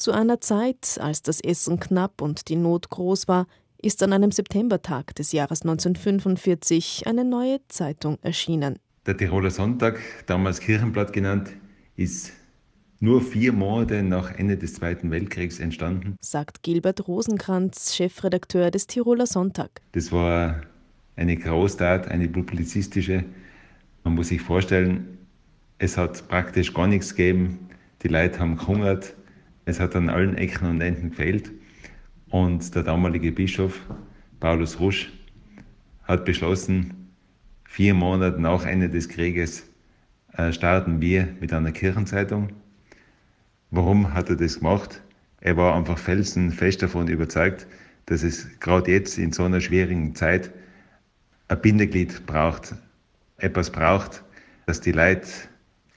Zu einer Zeit, als das Essen knapp und die Not groß war, ist an einem Septembertag des Jahres 1945 eine neue Zeitung erschienen. Der Tiroler Sonntag, damals Kirchenblatt genannt, ist nur vier Monate nach Ende des Zweiten Weltkriegs entstanden, sagt Gilbert Rosenkranz, Chefredakteur des Tiroler Sonntag. Das war eine Großtat, eine publizistische. Man muss sich vorstellen, es hat praktisch gar nichts gegeben. Die Leute haben gehungert. Es hat an allen Ecken und Enden gefehlt. Und der damalige Bischof, Paulus Rusch, hat beschlossen, vier Monate nach Ende des Krieges äh, starten wir mit einer Kirchenzeitung. Warum hat er das gemacht? Er war einfach felsenfest davon überzeugt, dass es gerade jetzt in so einer schwierigen Zeit ein Bindeglied braucht, etwas braucht, dass die Leute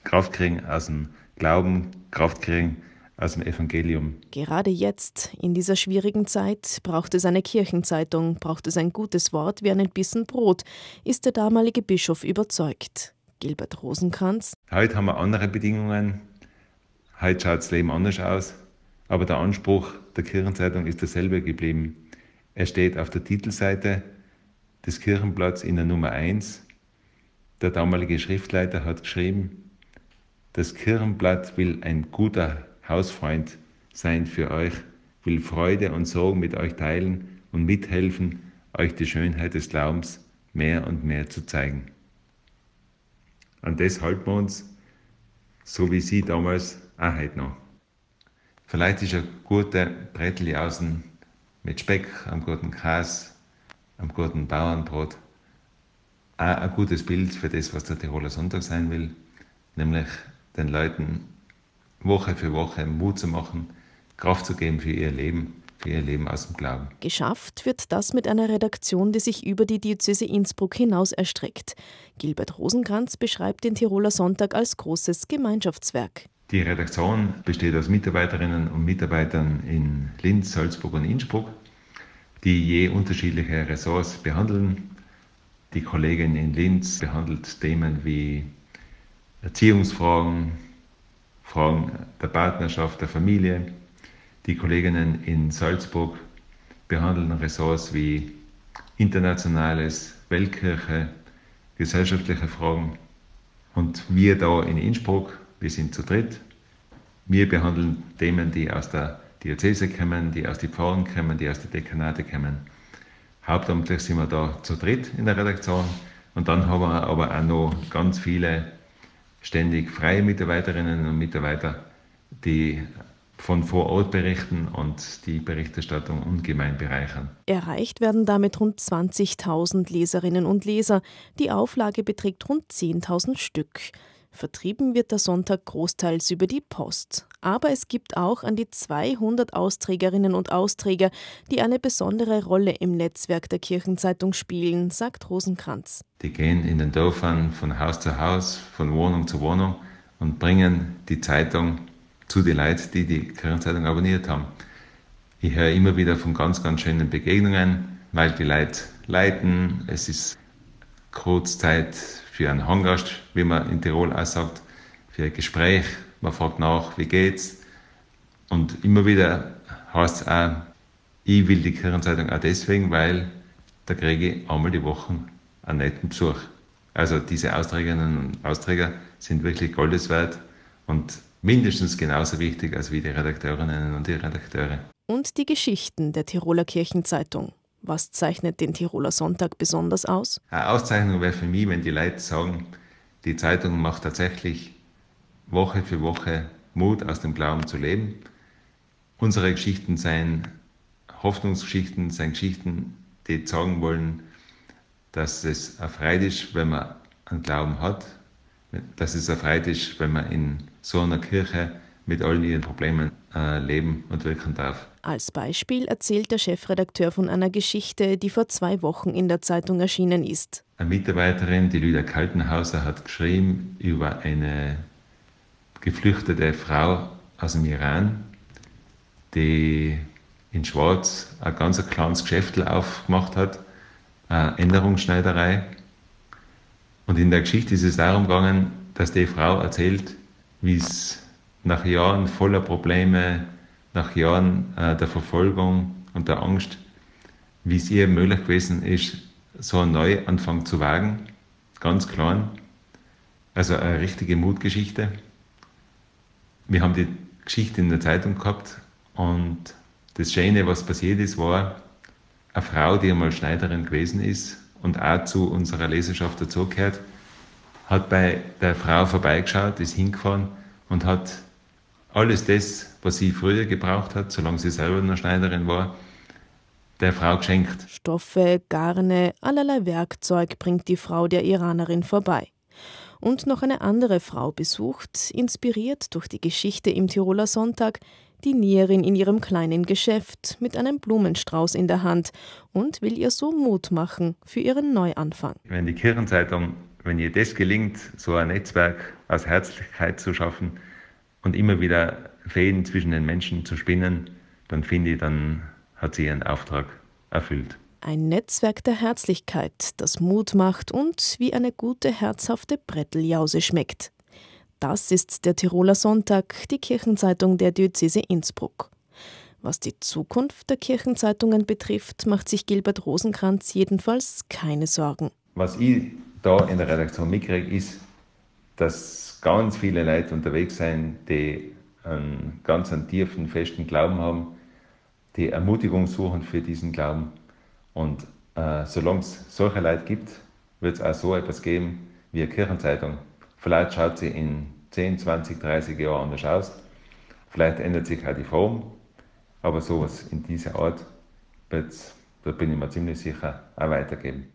Kraft kriegen aus dem Glauben, Kraft kriegen aus dem Evangelium. Gerade jetzt, in dieser schwierigen Zeit, braucht es eine Kirchenzeitung, braucht es ein gutes Wort wie einen Bissen Brot, ist der damalige Bischof überzeugt. Gilbert Rosenkranz. Heute haben wir andere Bedingungen. Heute schaut das Leben anders aus. Aber der Anspruch der Kirchenzeitung ist derselbe geblieben. Er steht auf der Titelseite des Kirchenblatts in der Nummer 1. Der damalige Schriftleiter hat geschrieben, das Kirchenblatt will ein guter Hausfreund sein für euch, will Freude und Sorgen mit euch teilen und mithelfen, euch die Schönheit des Glaubens mehr und mehr zu zeigen. An das halten wir uns, so wie Sie damals auch heute noch. Vielleicht ist ein guter Brettli außen mit Speck, am guten Käse, am guten Bauernbrot auch ein gutes Bild für das, was der Tiroler Sonntag sein will, nämlich den Leuten Woche für Woche Mut zu machen, Kraft zu geben für ihr Leben, für ihr Leben aus dem Glauben. Geschafft wird das mit einer Redaktion, die sich über die Diözese Innsbruck hinaus erstreckt. Gilbert Rosenkranz beschreibt den Tiroler Sonntag als großes Gemeinschaftswerk. Die Redaktion besteht aus Mitarbeiterinnen und Mitarbeitern in Linz, Salzburg und Innsbruck, die je unterschiedliche Ressorts behandeln. Die Kollegin in Linz behandelt Themen wie Erziehungsfragen, Fragen der Partnerschaft, der Familie. Die Kolleginnen in Salzburg behandeln Ressorts wie Internationales, Weltkirche, gesellschaftliche Fragen. Und wir da in Innsbruck, wir sind zu dritt. Wir behandeln Themen, die aus der Diözese kommen, die aus den Pfarren kommen, die aus der Dekanate kommen. Hauptamtlich sind wir da zu dritt in der Redaktion. Und dann haben wir aber auch noch ganz viele ständig freie Mitarbeiterinnen und Mitarbeiter, die von vor Ort berichten und die Berichterstattung ungemein bereichern. Erreicht werden damit rund 20.000 Leserinnen und Leser. Die Auflage beträgt rund 10.000 Stück. Vertrieben wird der Sonntag großteils über die Post. Aber es gibt auch an die 200 Austrägerinnen und Austräger, die eine besondere Rolle im Netzwerk der Kirchenzeitung spielen, sagt Rosenkranz. Die gehen in den Dörfern von Haus zu Haus, von Wohnung zu Wohnung und bringen die Zeitung zu den Leuten, die die Kirchenzeitung abonniert haben. Ich höre immer wieder von ganz, ganz schönen Begegnungen, weil die Leute leiten. Es ist Kurzzeit für einen Hangast, wie man in Tirol auch sagt, für ein Gespräch. Man fragt nach, wie geht's? Und immer wieder heißt es auch, ich will die Kirchenzeitung auch deswegen, weil da kriege ich einmal die Woche einen netten Besuch. Also diese Austrägerinnen und Austräger sind wirklich Goldes wert und mindestens genauso wichtig als wie die Redakteurinnen und die Redakteure. Und die Geschichten der Tiroler Kirchenzeitung. Was zeichnet den Tiroler Sonntag besonders aus? Eine Auszeichnung wäre für mich, wenn die Leute sagen, die Zeitung macht tatsächlich Woche für Woche Mut, aus dem Glauben zu leben. Unsere Geschichten seien Hoffnungsgeschichten, seien Geschichten, die sagen wollen, dass es erfreut ist, wenn man einen Glauben hat, dass es erfreut ist, wenn man in so einer Kirche mit all ihren Problemen äh, leben und wirken darf. Als Beispiel erzählt der Chefredakteur von einer Geschichte, die vor zwei Wochen in der Zeitung erschienen ist. Eine Mitarbeiterin, die Lydia Kaltenhauser, hat geschrieben über eine geflüchtete Frau aus dem Iran, die in Schwarz ein ganz kleines Geschäft aufgemacht hat, eine Änderungsschneiderei. Und in der Geschichte ist es darum gegangen, dass die Frau erzählt, wie es nach Jahren voller Probleme, nach Jahren äh, der Verfolgung und der Angst, wie es ihr möglich gewesen ist, so einen Neuanfang zu wagen, ganz klein. Also eine richtige Mutgeschichte. Wir haben die Geschichte in der Zeitung gehabt und das Schöne, was passiert ist, war eine Frau, die einmal Schneiderin gewesen ist und auch zu unserer Leserschaft dazugehört, hat bei der Frau vorbeigeschaut, ist hingefahren und hat alles das, was sie früher gebraucht hat, solange sie selber eine Schneiderin war, der Frau geschenkt. Stoffe, Garne, allerlei Werkzeug bringt die Frau der Iranerin vorbei. Und noch eine andere Frau besucht, inspiriert durch die Geschichte im Tiroler Sonntag, die Näherin in ihrem kleinen Geschäft mit einem Blumenstrauß in der Hand und will ihr so Mut machen für ihren Neuanfang. Wenn die Kirchenzeitung, wenn ihr das gelingt, so ein Netzwerk aus Herzlichkeit zu schaffen und immer wieder Fäden zwischen den Menschen zu spinnen, dann finde ich, dann hat sie ihren Auftrag erfüllt. Ein Netzwerk der Herzlichkeit, das Mut macht und wie eine gute, herzhafte Bretteljause schmeckt. Das ist der Tiroler Sonntag, die Kirchenzeitung der Diözese Innsbruck. Was die Zukunft der Kirchenzeitungen betrifft, macht sich Gilbert Rosenkranz jedenfalls keine Sorgen. Was ich da in der Redaktion mitkriege, ist, dass ganz viele Leute unterwegs sind, die einen ganz einen tiefen, festen Glauben haben, die Ermutigung suchen für diesen Glauben. Und äh, solange es solche Leute gibt, wird es auch so etwas geben wie eine Kirchenzeitung. Vielleicht schaut sie in 10, 20, 30 Jahren anders aus. Vielleicht ändert sich auch die Form. Aber sowas in dieser Art wird es, da bin ich mir ziemlich sicher, auch weitergeben.